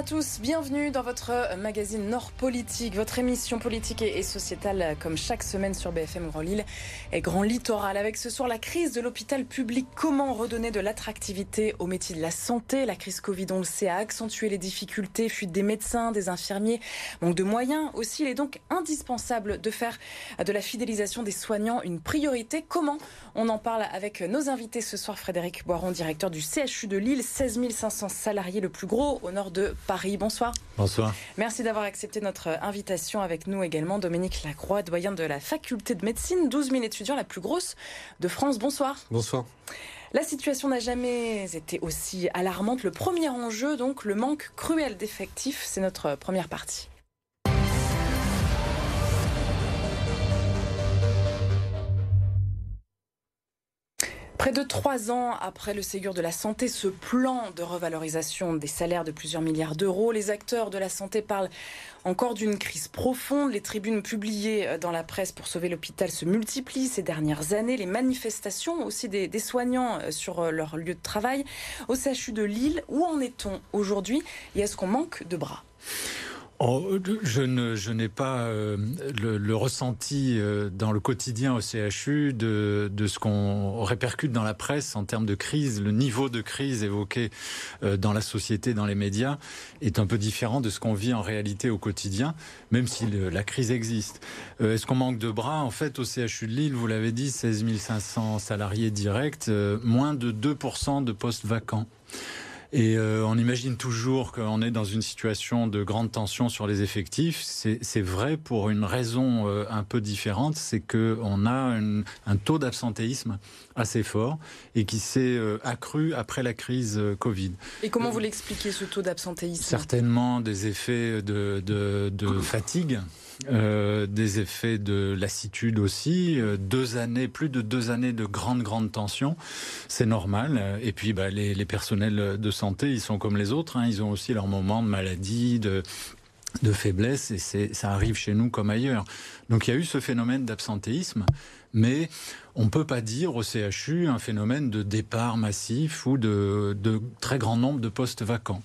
à tous, bienvenue dans votre magazine Nord Politique, votre émission politique et sociétale comme chaque semaine sur BFM Grand Lille et Grand Littoral. Avec ce soir la crise de l'hôpital public, comment redonner de l'attractivité au métier de la santé? La crise Covid, on le sait, a accentué les difficultés, fuite des médecins, des infirmiers, manque de moyens aussi. Il est donc indispensable de faire de la fidélisation des soignants une priorité. Comment? On en parle avec nos invités ce soir, Frédéric Boiron, directeur du CHU de Lille, 16 500 salariés, le plus gros au nord de Paris. Bonsoir. Bonsoir. Merci d'avoir accepté notre invitation avec nous également. Dominique Lacroix, doyen de la faculté de médecine, 12 000 étudiants, la plus grosse de France. Bonsoir. Bonsoir. La situation n'a jamais été aussi alarmante. Le premier enjeu, donc, le manque cruel d'effectifs. C'est notre première partie. Près de trois ans après le Ségur de la Santé, ce plan de revalorisation des salaires de plusieurs milliards d'euros, les acteurs de la santé parlent encore d'une crise profonde. Les tribunes publiées dans la presse pour sauver l'hôpital se multiplient ces dernières années. Les manifestations aussi des, soignants sur leur lieu de travail. Au CHU de Lille, où en est-on aujourd'hui? Et est-ce qu'on manque de bras Je ne, je n'ai pas euh, le, ressenti euh, dans le quotidien au CHU de, de ce qu'on répercute dans la presse en termes de crise. Le niveau de crise évoqué euh, dans la société, dans les médias, est un peu différent de ce qu'on vit en réalité au quotidien, même si la crise existe. Est-ce qu'on manque de bras? En fait, au CHU de Lille, vous l'avez dit, 16 500 salariés directs, moins de 2% de postes vacants. Et euh, on imagine toujours qu'on est dans une situation de grande tension sur les effectifs. C'est vrai pour une raison euh, un peu différente, c'est qu'on a un taux d'absentéisme assez fort et qui s'est euh, accru après la crise Covid. Et comment vous l'expliquez ce taux d'absentéisme? Certainement des effets de, de, de fatigue. Euh, des effets de lassitude aussi, euh, deux années, plus de deux années de grande grande tension, c'est normal. Et puis bah, les, les, personnels de santé, ils sont comme les autres, hein. ils ont aussi leurs moments de maladie, de de faiblesse, et ça arrive chez nous comme ailleurs. Donc il y a eu ce phénomène d'absentéisme, mais on ne peut pas dire au CHU un phénomène de départ massif ou de, de très grand nombre de postes vacants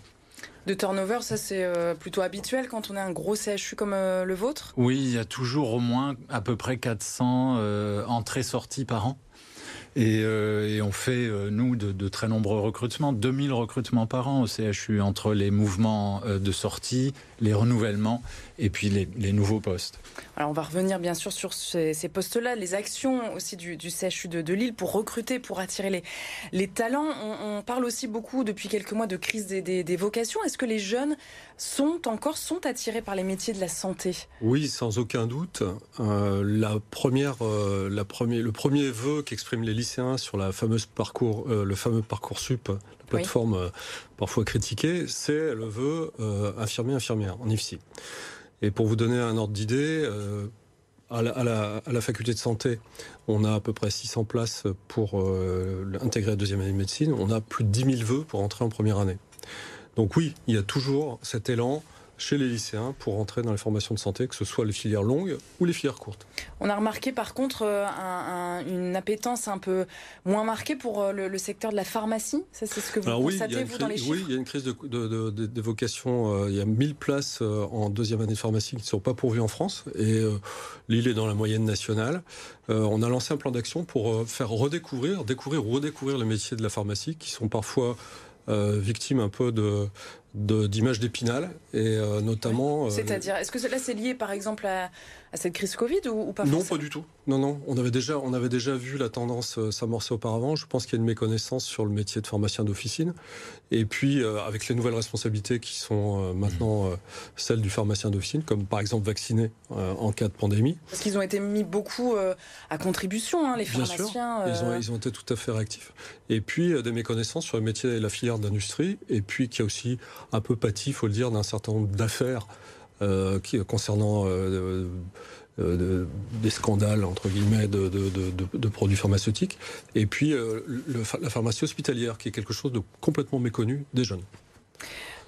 de turnover, ça c'est euh, plutôt habituel quand on est un gros CHU comme euh, le vôtre? Oui, il y a toujours au moins à peu près 400 euh, entrées-sorties par an. Et, on fait, nous, de, très nombreux recrutements, 2000 recrutements par an au CHU, entre les mouvements de sortie, les renouvellements et puis les, nouveaux postes. Alors on va revenir bien sûr sur ces, postes-là, les actions aussi du, CHU de, Lille pour recruter, pour attirer les talents. On, parle aussi beaucoup depuis quelques mois de crise des, vocations. Est-ce que les jeunes sont encore sont attirés par les métiers de la santé Oui, sans aucun doute. Euh, la première, euh, la premier, le premier vœu qu'expriment les lycéens sur la fameuse parcours, euh, le fameux parcours sup, la plateforme parfois critiquée, c'est le vœu infirmier-infirmière en IFSI. Et pour vous donner un ordre d'idée, euh, à, la, faculté de santé, on a à peu près 600 places pour intégrer la deuxième année de médecine. On a plus de 10 000 vœux pour entrer en première année. Donc oui, il y a toujours cet élan chez les lycéens pour entrer dans les formations de santé, que ce soit les filières longues ou les filières courtes. On a remarqué par contre euh, une appétence un peu moins marquée pour euh, le, secteur de la pharmacie. Ça, c'est ce que vous constatez, vous, dans les chiffres Oui, il y a une crise de, de, vocation. Euh, il y a 1000 places en deuxième année de pharmacie qui ne sont pas pourvues en France. Et Lille est dans la moyenne nationale. on a lancé un plan d'action pour faire redécouvrir, découvrir ou redécouvrir les métiers de la pharmacie qui sont parfois victimes un peu de, d'images d'épinal et euh, notamment. Euh, C'est-à-dire, est-ce que là c'est lié par exemple à, cette crise Covid ou, pas Non, pas du tout. Non, non. On avait déjà, on avait déjà vu la tendance euh, s'amorcer auparavant. Je pense qu'il y a une méconnaissance sur le métier de pharmacien d'officine. Et puis, avec les nouvelles responsabilités qui sont maintenant celles du pharmacien d'officine, comme par exemple vacciner en cas de pandémie. Parce qu'ils ont été mis beaucoup à contribution, hein, les pharmaciens. Bien sûr. Ils, ont, ils ont été tout à fait réactifs. Et puis, des méconnaissances sur le métier et la filière d'industrie. Et puis, qu'il y a aussi un peu pâti, il faut le dire, d'un certain nombre d'affaires euh, concernant euh, euh, des scandales, entre guillemets, de, produits pharmaceutiques. Et puis la pharmacie hospitalière, qui est quelque chose de complètement méconnu des jeunes.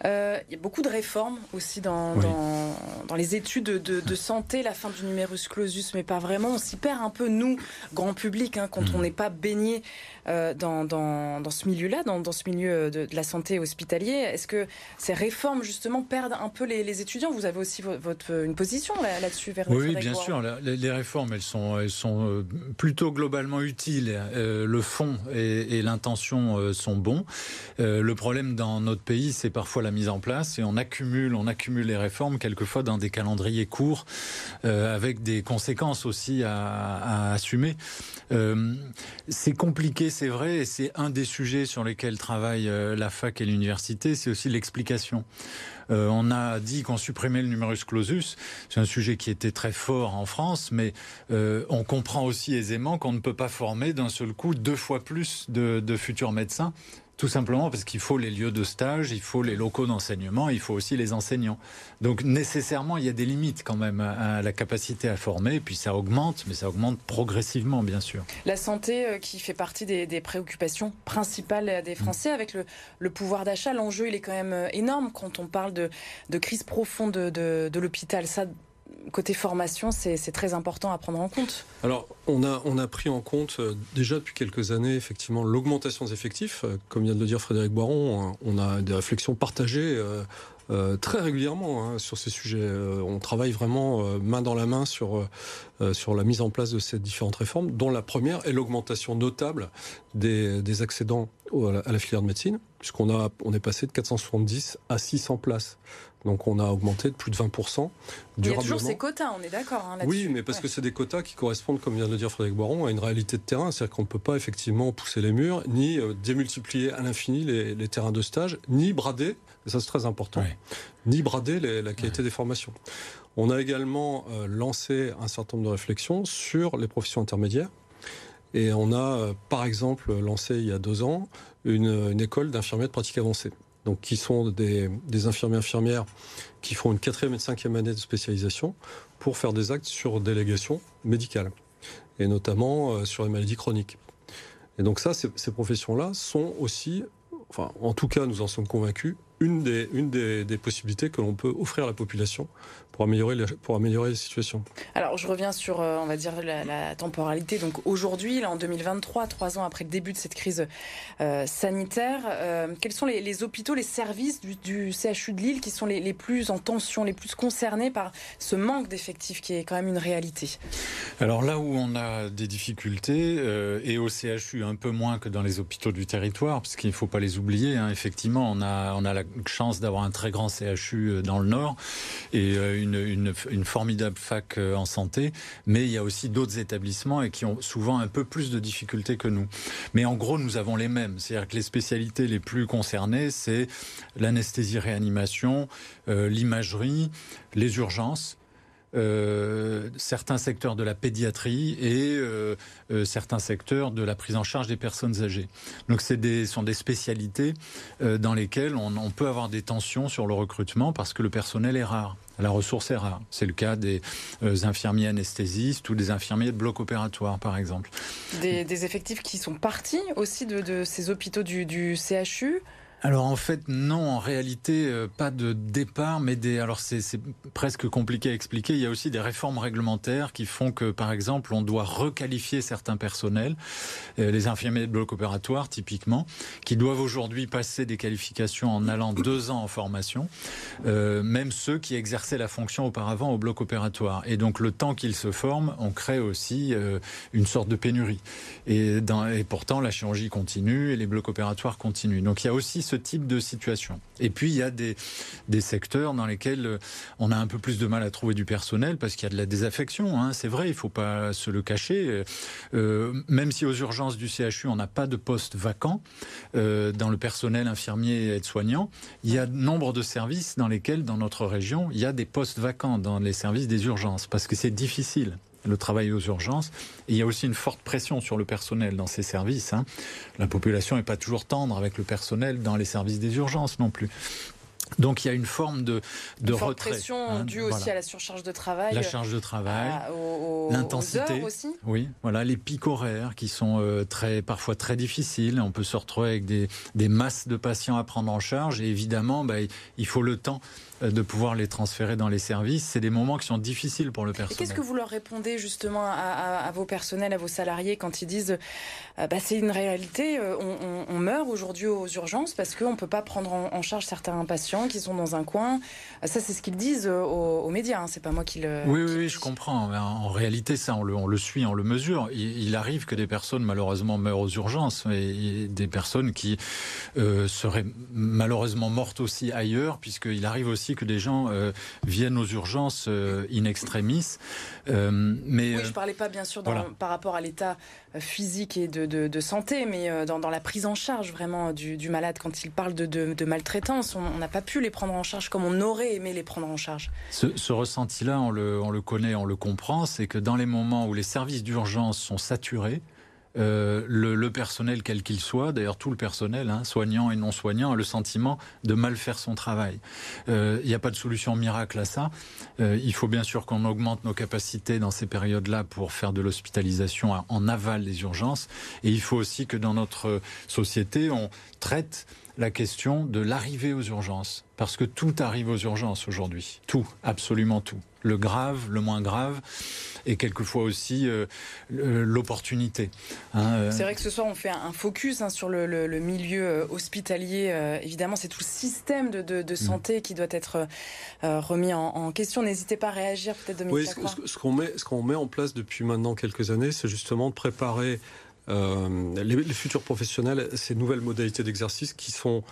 Euh, il y a beaucoup de réformes aussi dans, dans, dans, les études de, de, santé, la fin du numerus clausus, mais pas vraiment. On s'y perd un peu, nous, grand public, hein, quand mm. on n'est pas baigné euh, dans, dans, dans, ce milieu-là, dans, dans, ce milieu de, de, la santé hospitalier. Est-ce que ces réformes, justement, perdent un peu les, les étudiants? Vous avez aussi votre, une position là-dessus là Oui, bien sûr. Les, les, réformes, elles sont, elles sont euh, plutôt globalement utiles. Euh, le fond et, et l'intention sont bons. le problème dans notre pays, c'est parfois la mise en place et on accumule, on accumule les réformes quelquefois dans des calendriers courts euh, avec des conséquences aussi à, assumer. Euh, c'est compliqué, c'est vrai, et c'est un des sujets sur lesquels travaillent euh, la fac et l'université, c'est aussi l'explication. On a dit qu'on supprimait le numerus clausus. C'est un sujet qui était très fort en France, mais on comprend aussi aisément qu'on ne peut pas former d'un seul coup deux fois plus de futurs médecins tout simplement parce qu'il faut les lieux de stage, il faut les locaux d'enseignement, il faut aussi les enseignants. Donc nécessairement, il y a des limites quand même à la capacité à former, puis ça augmente, mais ça augmente progressivement, bien sûr. La santé euh, qui fait partie des, préoccupations principales des Français, avec le, pouvoir d'achat, l'enjeu il est quand même euh, énorme quand on parle de, crise profonde de, de l'hôpital. Ça, côté formation, c'est très important à prendre en compte. Alors, on a, pris en compte euh, déjà depuis quelques années, effectivement, l'augmentation des effectifs. Euh, comme vient de le dire Frédéric Boiron, hein, on a des réflexions partagées. Euh, très régulièrement hein, sur ces sujets. on travaille vraiment main dans la main sur, sur la mise en place de ces différentes réformes, dont la première est l'augmentation notable des, des accédants à la filière de médecine, puisqu'on a, on est passé de 470 à 600 places. Donc on a augmenté de plus de 20% durablement. Il y a toujours ces quotas, on est d'accord hein, Oui, mais parce que c'est des quotas qui correspondent, comme vient de le dire Frédéric Boiron, à une réalité de terrain. C'est-à-dire qu'on ne peut pas effectivement pousser les murs, ni euh, démultiplier à l'infini les, terrains de stage, ni brader, et ça c'est très important, ni brader la qualité des formations. On a également euh, lancé un certain nombre de réflexions sur les professions intermédiaires. Et on a, euh, par exemple, lancé il y a deux ans une, école d'infirmiers de pratique avancée donc qui sont des, infirmiers infirmières qui font une quatrième et cinquième année de spécialisation pour faire des actes sur délégation médicale et notamment euh, sur les maladies chroniques. Et donc ça, ces, ces professions-là sont aussi, enfin en tout cas nous en sommes convaincus, une des, une des, des possibilités que l'on peut offrir à la population pour améliorer, la, pour améliorer la situation. Alors, je reviens sur, euh, on va dire, la, la temporalité. Donc, aujourd'hui, là, en 2023, trois ans après le début de cette crise euh, sanitaire, euh, quels sont les, les, hôpitaux, les services du, du, CHU de Lille qui sont les, les, plus en tension, les plus concernés par ce manque d'effectifs qui est quand même une réalité? Alors, là où on a des difficultés, euh, et au CHU un peu moins que dans les hôpitaux du territoire, parce qu'il ne faut pas les oublier, hein, effectivement, on a, on a la chance d'avoir un très grand CHU euh, dans le Nord et euh, une, formidable fac euh, en santé, mais il y a aussi d'autres établissements et qui ont souvent un peu plus de difficultés que nous. Mais en gros, nous avons les mêmes. C'est-à-dire que les spécialités les plus concernées, c'est l'anesthésie-réanimation, l'imagerie, les urgences euh, certains secteurs de la pédiatrie et euh, euh, certains secteurs de la prise en charge des personnes âgées. Donc des sont des spécialités dans lesquelles on, peut avoir des tensions sur le recrutement parce que le personnel est rare. La ressource est rare. C'est le cas des infirmiers anesthésistes ou des infirmiers de bloc opératoire, par exemple. Des, effectifs qui sont partis aussi de, ces hôpitaux du CHU alors en fait non, en réalité euh, pas de départ, mais des. Alors c'est presque compliqué à expliquer. Il y a aussi des réformes réglementaires qui font que par exemple on doit requalifier certains personnels, euh, les infirmiers de bloc opératoire typiquement, qui doivent aujourd'hui passer des qualifications en allant deux ans en formation, euh, même ceux qui exerçaient la fonction auparavant au bloc opératoire. Et donc le temps qu'ils se forment, on crée aussi une sorte de pénurie. Et, et pourtant la chirurgie continue et les blocs opératoires continuent. Donc il y a aussi ce type de situation. Et puis il y a des, des secteurs dans lesquels euh, on a un peu plus de mal à trouver du personnel parce qu'il y a de la désaffection. Hein. C'est vrai, il faut pas se le cacher. Euh, même si aux urgences du CHU on n'a pas de poste vacant euh, dans le personnel infirmier et aide-soignant, il y a nombre de services dans lesquels dans notre région il y a des postes vacants dans les services des urgences parce que c'est difficile le travail aux urgences. Et il y a aussi une forte pression sur le personnel dans ces services. Hein. La population n'est pas toujours tendre avec le personnel dans les services des urgences non plus. Donc il y a une forme de, de une retrait. pression hein, due aussi à la surcharge de travail. La charge de travail, l'intensité aussi. Oui, voilà, les pics horaires qui sont euh, très, parfois très difficiles. On peut se retrouver avec des, des, masses de patients à prendre en charge et évidemment, bah, il faut le temps euh, de pouvoir les transférer dans les services. C'est des moments qui sont difficiles pour le personnel. Qu'est-ce que vous leur répondez justement à, vos personnels, à vos salariés quand ils disent euh, bah, c'est une réalité, euh, on, meurt aujourd'hui aux urgences parce qu'on ne peut pas prendre en, charge certains patients qui sont dans un coin? Ça, c'est ce qu'ils disent aux, médias, hein. c'est pas moi qui le. Oui, oui, oui je comprends. En réalité, ça, on le, on le suit, on le mesure. Il, arrive que des personnes, malheureusement, meurent aux urgences et, des personnes qui seraient malheureusement mortes aussi ailleurs, puisqu'il arrive aussi que des gens euh, viennent aux urgences euh, in extremis. Euh, mais, oui, je ne parlais pas bien sûr par rapport à l'état physique et de, santé, mais dans, la prise en charge vraiment du, malade. Quand il parle de, maltraitance, on n'a pas pu les prendre en charge comme on aurait aimé les prendre en charge. Ce, ressenti-là, on le, on le connaît, on le comprend, c'est que dans les moments où les services d'urgence sont saturés, euh, le, personnel, quel qu'il soit, d'ailleurs tout le personnel, hein, soignant et non soignant, a le sentiment de mal faire son travail. Euh, il n'y a pas de solution miracle à ça. Euh, il faut bien sûr qu'on augmente nos capacités dans ces périodes-là pour faire de l'hospitalisation en aval des urgences. Et il faut aussi que dans notre société, on traite la question de l'arrivée aux urgences. Parce que tout arrive aux urgences aujourd'hui. Tout, absolument tout. Le grave, le moins grave et quelquefois aussi euh, l'opportunité. Hein, euh. c'est vrai que ce soir on fait un focus hein, sur le, milieu euh, hospitalier. évidemment, c'est tout le système de, mm. santé qui doit être remis en, question. N'hésitez pas à réagir, peut-être Dominique. Oui, ce, qu'on met, ce qu'on met en place depuis maintenant quelques années, c'est justement de préparer les, futurs professionnels, ces nouvelles modalités d'exercice qui sont,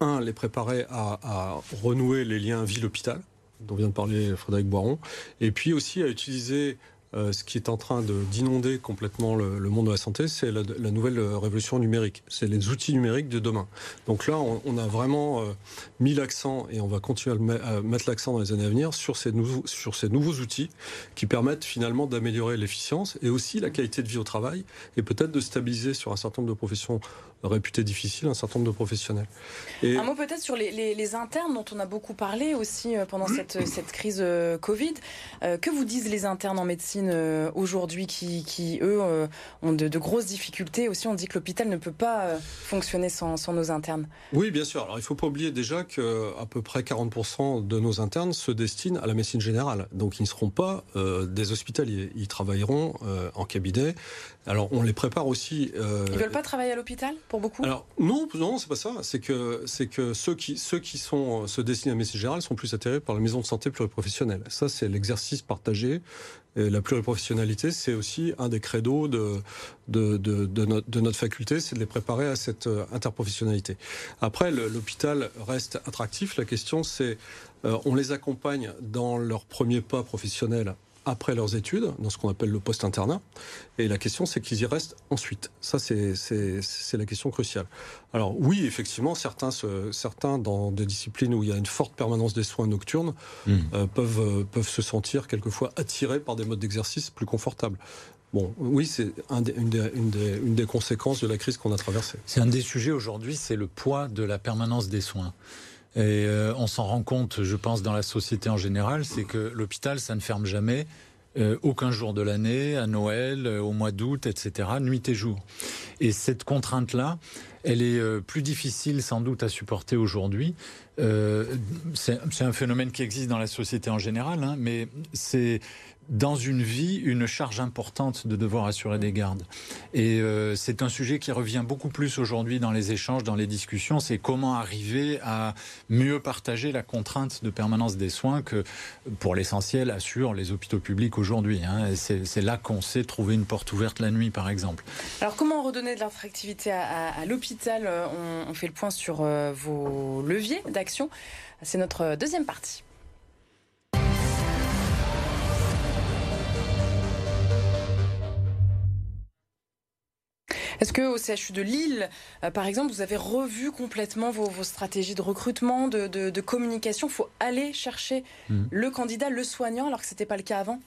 un, les préparer à, à renouer les liens ville-hôpital, dont vient de parler Frédéric Boiron, et puis aussi à utiliser euh, ce qui est en train d'inonder complètement le, monde de la santé, c'est la, nouvelle révolution numérique. C'est les outils numériques de demain. Donc là, on, a vraiment euh, mis l'accent, et on va continuer à, mettre l'accent dans les années à venir, sur ces, nouveaux, sur ces nouveaux outils qui permettent finalement d'améliorer l'efficience et aussi la qualité de vie au travail, et peut-être de stabiliser sur un certain nombre de professions réputées difficiles un certain nombre de professionnels. Et... Un mot peut-être sur les, internes dont on a beaucoup parlé aussi euh, pendant cette, cette crise Covid. que vous disent les internes en médecine euh, aujourd'hui qui, eux, euh, ont de, grosses difficultés? Aussi, on dit que l'hôpital ne peut pas euh, fonctionner sans, nos internes. Oui, bien sûr. Alors, il ne faut pas oublier déjà qu'à peu près 40% de nos internes se destinent à la médecine générale. Donc, ils ne seront pas des hospitaliers. Ils travailleront en cabinet. Alors, on les prépare aussi. Euh... Ils veulent pas travailler à l'hôpital beaucoup? Alors non, non, c'est pas ça. C'est que c'est que ceux qui ceux qui sont se destinent à médecine générale sont plus attirés par la maison de santé pluriprofessionnelle. Ça, c'est l'exercice partagé la pluriprofessionnalité, c'est aussi un des credos de, de, de, notre, faculté, c'est de les préparer à cette euh, interprofessionnalité. Après, l'hôpital reste attractif. La question, c'est euh, on les accompagne dans leur premier pas professionnel après leurs études, dans ce qu'on appelle le post-internat. Et la question, c'est qu'ils y restent ensuite. Ça, c'est la question cruciale. Alors oui, effectivement, certains, certains dans des disciplines où il y a une forte permanence des soins nocturnes hmm. euh, peuvent, euh, peuvent se sentir quelquefois attirés par des modes d'exercice plus confortables. Bon, oui, c'est une, une, des conséquences de la crise qu'on a traversée. C'est un des sujets aujourd'hui, c'est le poids de la permanence des soins. Et euh, on s'en rend compte, je pense, dans la société en général, c'est que l'hôpital, ça ne ferme jamais. Euh, aucun jour de l'année, à Noël, euh, au mois d'août, etc., nuit et jour. Et cette contrainte-là, elle est plus difficile sans doute à supporter aujourd'hui. c'est un phénomène qui existe dans la société en général, hein, mais c'est dans une vie une charge importante de devoir assurer des gardes. Et euh, c'est un sujet qui revient beaucoup plus aujourd'hui dans les échanges, dans les discussions, c'est comment arriver à mieux partager la contrainte de permanence des soins que, pour l'essentiel, assurent les hôpitaux publics aujourd'hui. Hein. C'est là qu'on sait trouver une porte ouverte la nuit, par exemple. Alors comment redonner de l'attractivité à, l'hôpital? On, on, fait le point sur euh, vos leviers d'action. C'est notre deuxième partie. Que au CHU de Lille, euh, par exemple, vous avez revu complètement vos, stratégies de recrutement, de, communication Il faut aller chercher hmm. le candidat, le soignant, alors que ce n'était pas le cas avant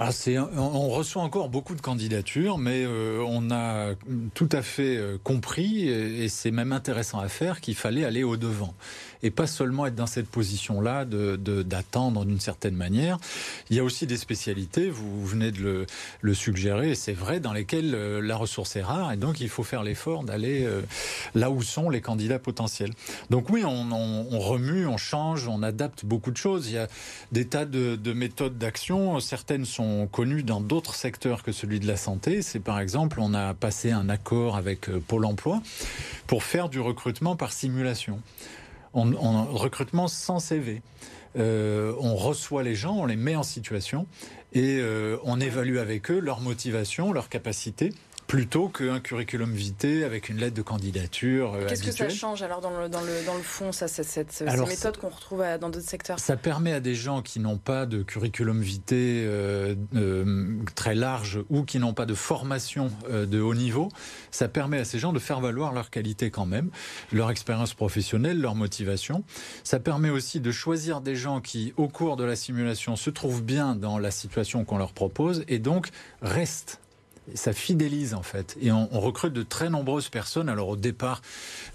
ah, on reçoit encore beaucoup de candidatures, mais euh, on a tout à fait euh, compris, et c'est même intéressant à faire, qu'il fallait aller au-devant. Et pas seulement être dans cette position-là d'attendre d'une certaine manière. Il y a aussi des spécialités, vous venez de le, suggérer, et c'est vrai, dans lesquelles euh, la ressource est rare, et donc il faut faire l'effort d'aller là où sont les candidats potentiels. Donc oui, on, remue, on change, on adapte beaucoup de choses. Il y a des tas de, de méthodes d'action, certaines sont connus dans d'autres secteurs que celui de la santé. C'est par exemple, on a passé un accord avec euh, Pôle Emploi pour faire du recrutement par simulation. On, recrutement sans CV. Euh, on reçoit les gens, on les met en situation et euh, on évalue avec eux leur motivation, leur capacité plutôt qu'un curriculum vitae avec une lettre de candidature. Euh, Qu'est-ce que ça change alors dans le, dans le, dans le fond, ça, cette, cette ces méthodes qu'on retrouve dans d'autres secteurs? Ça permet à des gens qui n'ont pas de curriculum vitae euh, euh, très large ou qui n'ont pas de formation de haut niveau, ça permet à ces gens de faire valoir leur qualité quand même, leur expérience professionnelle, leur motivation. Ça permet aussi de choisir des gens qui, au cours de la simulation, se trouvent bien dans la situation qu'on leur propose et donc restent ça fidélise en fait. Et on, recrute de très nombreuses personnes. Alors au départ,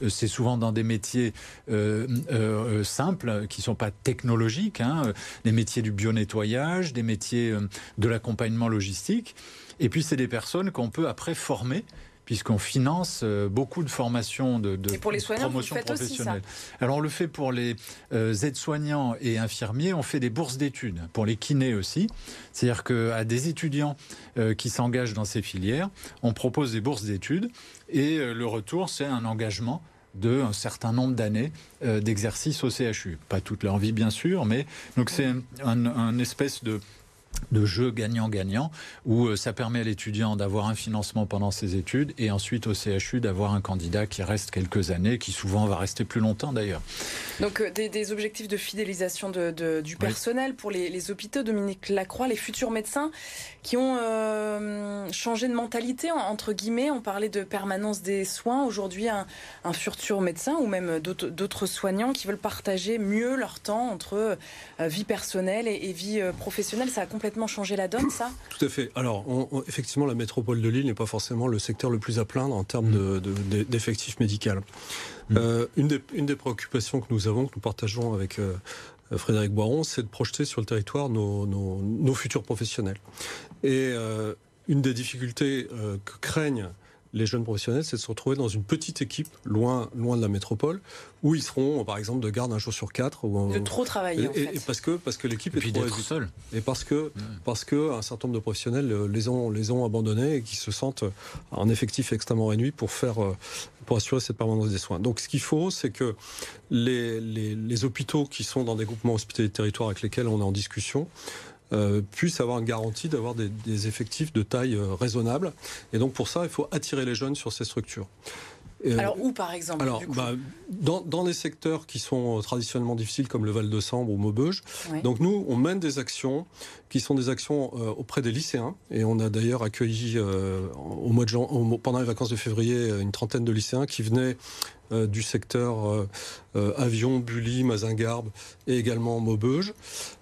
euh, c'est souvent dans des métiers euh, euh, simples, qui sont pas technologiques, hein, des métiers du bio-nettoyage, des métiers de l'accompagnement logistique. Et puis c'est des personnes qu'on peut après former puisqu'on finance euh, beaucoup de formations de, de pour les promotion professionnelle. Alors on le fait pour les euh, aides-soignants et infirmiers, on fait des bourses d'études pour les kinés aussi. C'est-à-dire qu'à des étudiants euh, qui s'engagent dans ces filières, on propose des bourses d'études et le retour c'est un engagement de un certain nombre d'années d'exercice au CHU. Pas toute leur vie bien sûr, mais donc c'est un, un espèce de de jeu gagnant-gagnant, où euh, ça permet à l'étudiant d'avoir un financement pendant ses études et ensuite au CHU d'avoir un candidat qui reste quelques années, qui souvent va rester plus longtemps d'ailleurs. Donc euh, des, objectifs de fidélisation de, du personnel pour les, hôpitaux, Dominique Lacroix, les futurs médecins qui ont euh, changé de mentalité, entre guillemets, on parlait de permanence des soins, aujourd'hui un, futur médecin ou même d'autres soignants qui veulent partager mieux leur temps entre vie personnelle et, et vie professionnelle, ça a complètement changé la donne, ça Tout à fait. Alors, effectivement, la métropole de Lille n'est pas forcément le secteur le plus à plaindre en termes d'effectifs de, médicaux. Mm. Euh, une, des, une, des, préoccupations que nous avons, que nous partageons avec euh, Frédéric Boiron, c'est de projeter sur le territoire nos, nos, futurs professionnels. Et euh, une des difficultés que craignent les jeunes professionnels, c'est de se retrouver dans une petite équipe loin, loin de la métropole, où ils seront, par exemple, de garde un jour sur quatre. Ou, de trop travailler. Et, parce que parce que l'équipe est trop seul. Et parce que parce que un certain nombre de professionnels euh, les ont les ont abandonnés et qui se sentent en effectif extrêmement réduit pour faire euh, pour assurer cette permanence des soins. Donc, ce qu'il faut, c'est que les, les, les hôpitaux qui sont dans des groupements hospitaliers de territoire avec lesquels on est en discussion euh, puissent avoir une garantie d'avoir des, effectifs de taille euh, raisonnable. Et donc pour ça, il faut attirer les jeunes sur ces structures. Euh, alors où par exemple Alors bah, dans, dans des secteurs qui sont traditionnellement difficiles comme le Val de Sambre ou Maubeuge. Donc nous on mène des actions qui sont des actions auprès des lycéens et on a d'ailleurs accueilli au mois de pendant les vacances de février une trentaine de lycéens qui venaient du secteur avion, Bully, Mazingarbe et également Maubeuge.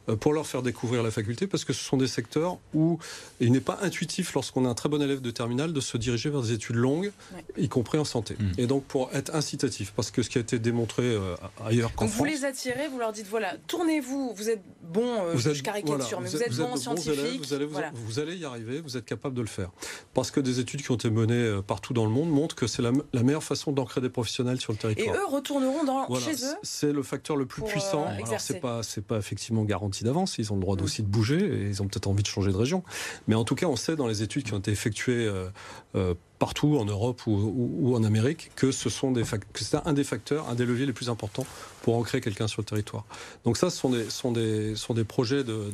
Euh, pour leur faire découvrir la faculté, parce que ce sont des secteurs où il n'est pas intuitif, lorsqu'on est un très bon élève de terminale, de se diriger vers des études longues, y compris en santé. Hmm. Et donc pour être incitatif, parce que ce qui a été démontré euh, ailleurs qu'en France... Vous les attirez, vous leur dites, voilà, tournez-vous, vous êtes bon, euh, je caricature, mais vous êtes, bon en scientifique. Vous allez, vous, allez, y arriver, vous êtes capable de le faire. Parce que des études qui ont été menées partout dans le monde montrent que c'est la, meilleure façon d'ancrer des professionnels sur le territoire. Et eux retourneront dans, chez eux C'est le facteur le plus puissant. Alors c'est pas, pas effectivement garanti d'avance. Ils ont le droit mm. aussi de bouger et ils ont peut-être envie de changer de région. Mais en tout cas, on sait dans les études qui ont été effectuées euh, euh, partout en Europe ou, en Amérique que ce sont des que c'est un des facteurs, un des leviers les plus importants pour ancrer quelqu'un sur le territoire. Donc ça, ce sont des, sont des, sont des projets de,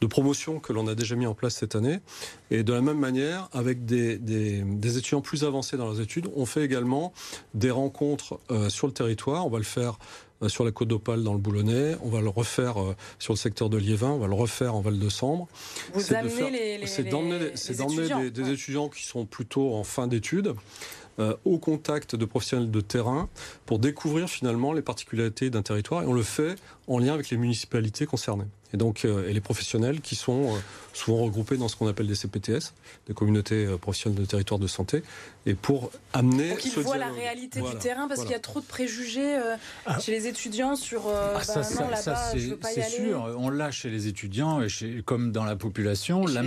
de, promotion que l'on a déjà mis en place cette année. Et de la même manière, avec des, des, étudiants plus avancés dans leurs études, on fait également des rencontres euh, sur le territoire. On va le faire sur la côte d'Opale dans le Boulonnais, on va le refaire euh, sur le secteur de Liévin, on va le refaire en Val de Sambre. C'est d'emmener des, des, étudiants qui sont plutôt en fin d'études. Euh, au contact de professionnels de terrain pour découvrir finalement les particularités d'un territoire et on le fait en lien avec les municipalités concernées. Et donc et les professionnels qui sont souvent regroupés dans ce qu'on appelle des CPTS, des communautés professionnelles de territoire de santé, et pour amener. Pour qu'ils voient la réalité du terrain, parce qu'il y a trop de préjugés ah. chez les étudiants sur. Ah, bah, ça, non, ça c'est sûr. On l'a chez les étudiants et chez, comme dans la population. La,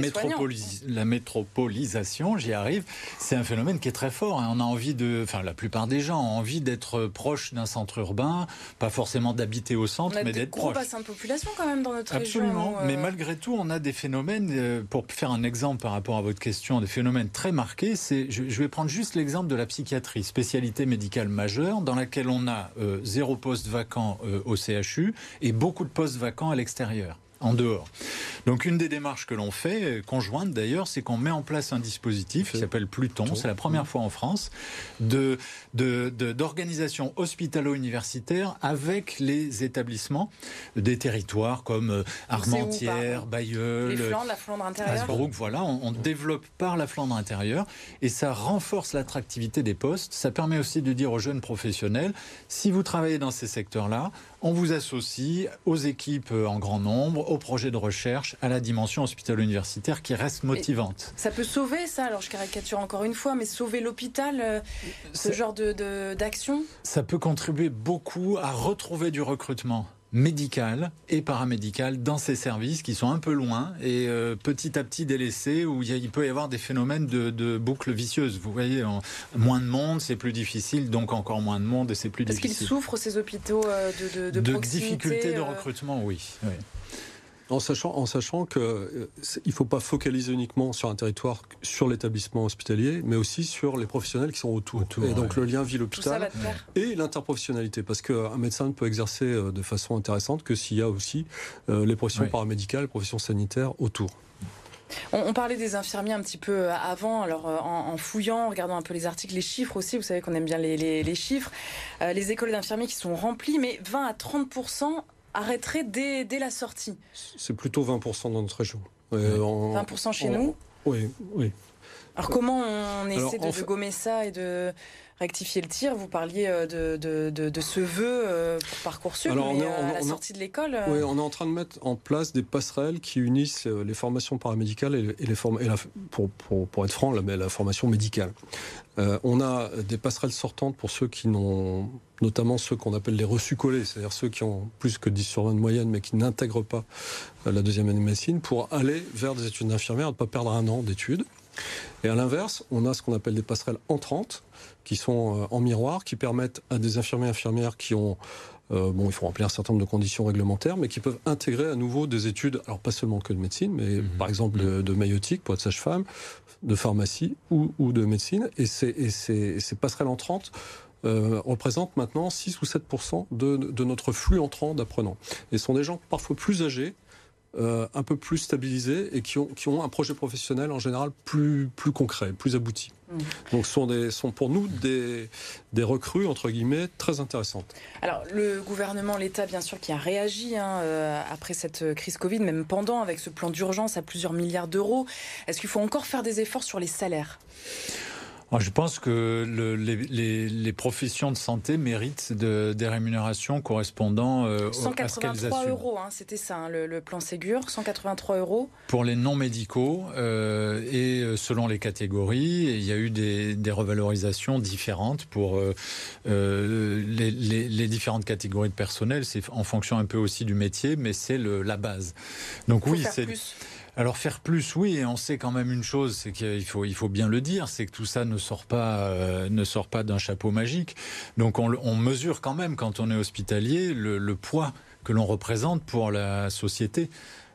la métropolisation, j'y arrive, c'est un phénomène qui est très fort. Hein. On a envie de, enfin, la plupart des gens ont envie d'être proche d'un centre urbain, pas forcément d'habiter au centre, mais d'être proche. On a gros bassins de population quand même dans notre. Absolument. Mais euh. malgré tout, on a des phénomènes. Euh, pour faire un exemple par rapport à votre question, des phénomènes très marqués. C'est, je, vais prendre juste l'exemple de la psychiatrie, spécialité médicale majeure, dans laquelle on a euh, zéro poste vacant au CHU et beaucoup de postes vacants à l'extérieur en dehors. Donc une des démarches que l'on fait, euh, conjointe d'ailleurs, c'est qu'on met en place un dispositif qui s'appelle Pluton, c'est la première mmh. fois en France, de, d'organisation hospitalo-universitaire avec les établissements des territoires comme euh, Armentières, Bayeul, les Flandres, la Flandre intérieure. voilà, on, on, développe par la Flandre intérieure et ça renforce l'attractivité des postes. Ça permet aussi de dire aux jeunes professionnels, si vous travaillez dans ces secteurs-là, on vous associe aux équipes en grand nombre, aux projets de recherche, à la dimension hospitalo-universitaire qui reste motivante. ça peut sauver ça, alors je caricature encore une fois, mais sauver l'hôpital, euh, ce genre d'action? Ça peut contribuer beaucoup à retrouver du recrutement médical et paramédical dans ces services qui sont un peu loin et euh, petit à petit délaissés où il, peut y avoir des phénomènes de, de boucles vicieuses. Vous voyez, moins de monde, c'est plus difficile, donc encore moins de monde et c'est plus difficile. Est-ce qu'ils souffrent ces hôpitaux euh, de, de, de difficultés de euh recrutement, oui. oui. En sachant, en sachant que euh, il faut pas focaliser uniquement sur un territoire, sur l'établissement hospitalier, mais aussi sur les professionnels qui sont autour. et donc le lien ville-hôpital et l'interprofessionnalité, parce qu'un médecin ne peut exercer euh, de façon intéressante que s'il y a aussi euh, les professions paramédicales, les professions sanitaires autour. On, parlait des infirmiers un petit peu avant, alors en, fouillant, en regardant un peu les articles, les chiffres aussi, vous savez qu'on aime bien les, chiffres, les écoles d'infirmiers qui sont remplies, mais 20 à 30 arrêterait dès, la sortie C'est plutôt 20% dans notre région. 20% chez nous Oui, oui. Alors comment on essaie de, gommer ça et de rectifier le tir Vous parliez euh, de, de, ce vœu euh, pour Parcoursup, mais euh, à la sortie de l'école Oui, on est en train de mettre en place des passerelles qui unissent les formations paramédicales et, les formes, et pour, pour, pour, être franc, la, la formation médicale. on a des passerelles sortantes pour ceux qui n'ont notamment ceux qu'on appelle les reçus collés, c'est-à-dire ceux qui ont plus que 10 sur 20 de moyenne mais qui n'intègrent pas la deuxième année de médecine, pour aller vers des études d'infirmière, ne pas perdre un an d'études. Et à l'inverse, on a ce qu'on appelle des passerelles entrantes, qui sont euh, en miroir, qui permettent à des infirmiers et infirmières qui ont euh, bon, il faut remplir un certain nombre de conditions réglementaires, mais qui peuvent intégrer à nouveau des études, alors pas seulement que de médecine, mais mhm. par exemple de, maïotique pour être sage-femme, de pharmacie ou, de médecine. Et ces, ces passerelles entrantes euh, représentent maintenant 6 ou 7 de, de notre flux entrant d'apprenants. Et ce sont des gens parfois plus âgés, euh, un peu plus stabilisés et qui ont, qui ont un projet professionnel en général plus, plus concret, plus abouti. Mmh. Donc ce sont, des, sont pour nous des, des recrues, entre guillemets, très intéressantes. Alors le gouvernement, l'État, bien sûr, qui a réagi hein, euh, après cette crise Covid, même pendant, avec ce plan d'urgence à plusieurs milliards d'euros. Est-ce qu'il faut encore faire des efforts sur les salaires? Je pense que le, les, les, professions de santé méritent de, des rémunérations correspondant euh, 183 euros, hein, c'était ça, hein, le, plan Ségur, 183 euros. Pour les non médicaux euh, et euh, selon les catégories, il y a eu des, des revalorisations différentes pour euh, les, les, différentes catégories de personnel. C'est en fonction un peu aussi du métier, mais c'est la base. Donc oui, c'est alors faire plus, oui, et on sait quand même une chose, c'est qu'il faut, il faut bien le dire, c'est que tout ça ne sort pas, euh, pas d'un chapeau magique. Donc on, mesure quand même quand on est hospitalier le poids que l'on représente pour la société.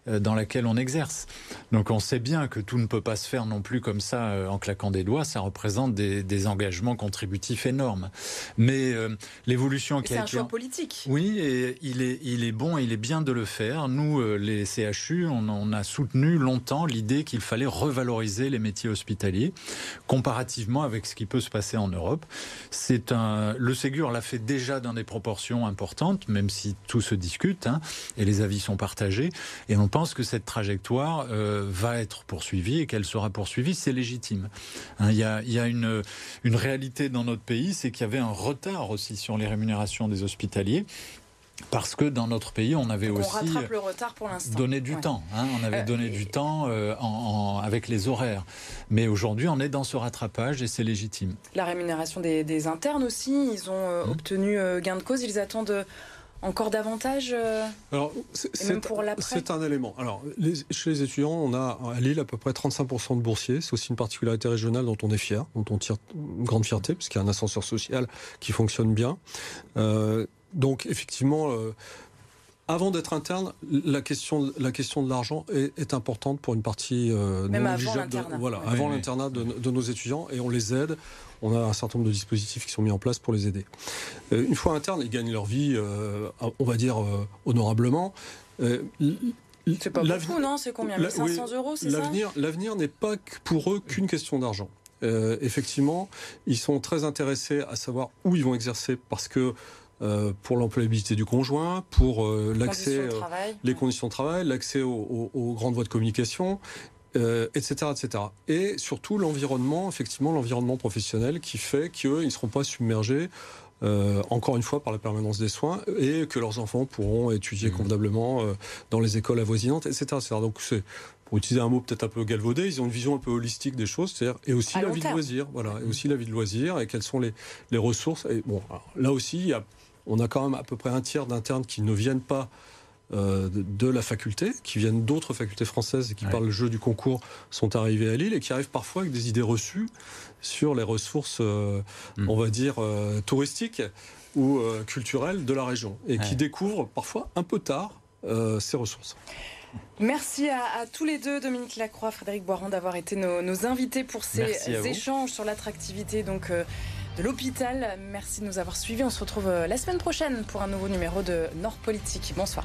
Euh, dans laquelle on exerce. Donc on sait bien que tout ne peut pas se faire non plus comme ça euh, en claquant des doigts. Ça représente des, des engagements contributifs énormes. Mais euh, l'évolution qui a été... C'est un choix politique. Oui, et il est, il est bon, il est bien de le faire. Nous, les CHU, on, on a soutenu longtemps l'idée qu'il fallait revaloriser les métiers hospitaliers comparativement avec ce qui peut se passer en Europe. C'est un, le Ségur l'a fait déjà dans des proportions importantes, même si tout se discute hein, et les avis sont partagés. Et on pense que cette trajectoire euh, va être poursuivie et qu'elle sera poursuivie, c'est légitime. Hein, il y, a, y a une, une réalité dans notre pays, c'est qu'il y avait un retard aussi sur les rémunérations des hospitaliers parce que dans notre pays, on avait aussi le retard pour donné du temps. Hein, on avait donné du temps en, avec les horaires. Mais aujourd'hui, on est dans ce rattrapage et c'est légitime. La rémunération des, internes aussi, ils ont mmh. obtenu gain de cause. Ils attendent encore davantage euh, Alors, c'est un élément. Alors, chez les étudiants, on a à Lille à peu près 35% de boursiers. C'est aussi une particularité régionale dont on est fier, dont on tire une grande fierté, puisqu'il y a un ascenseur social qui fonctionne bien. Euh, donc, effectivement, euh, avant d'être interne, la question, la question de l'argent est, importante pour une partie euh, Même avant l'internat. Voilà, avant l'internat de, de, nos étudiants, et on les aide on a un certain nombre de dispositifs qui sont mis en place pour les aider. Euh, une fois internes, ils gagnent leur vie, euh, on va dire, euh, honorablement. c'est pas beaucoup, non? C'est combien? 500 euros, c'est ça? L'avenir n'est pas pour eux qu'une question d'argent. effectivement, ils sont très intéressés à savoir où ils vont exercer parce que pour l'employabilité du conjoint, pour l'accès, les conditions de travail, l'accès aux, grandes voies de communication, etc., euh, etc. Et surtout l'environnement, effectivement, l'environnement professionnel qui fait qu'ils ne seront pas submergés. Euh, encore une fois par la permanence des soins et que leurs enfants pourront étudier mmh. convenablement euh, dans les écoles avoisinantes, etc. Donc c'est pour utiliser un mot peut-être un peu galvaudé, ils ont une vision un peu holistique des choses, c'est-à-dire et aussi la vie de loisir, voilà, et aussi la vie de loisir et quelles sont les, les ressources. Et bon, là aussi, il y a, on a quand même à peu près un tiers d'internes qui ne viennent pas euh, de la faculté, qui viennent d'autres facultés françaises et qui, par le jeu du concours, sont arrivés à Lille et qui arrivent parfois avec des idées reçues sur les ressources, euh, hmm. on va dire, euh, touristiques ou culturelles de la région et qui découvrent parfois un peu tard ces ressources. Merci à, tous les deux, Dominique Lacroix, Frédéric Boiron, d'avoir été nos, invités pour ces échanges sur l'attractivité donc de l'hôpital. Merci de nous avoir suivis. On se retrouve euh, la semaine prochaine pour un nouveau numéro de Nord Politique. Bonsoir.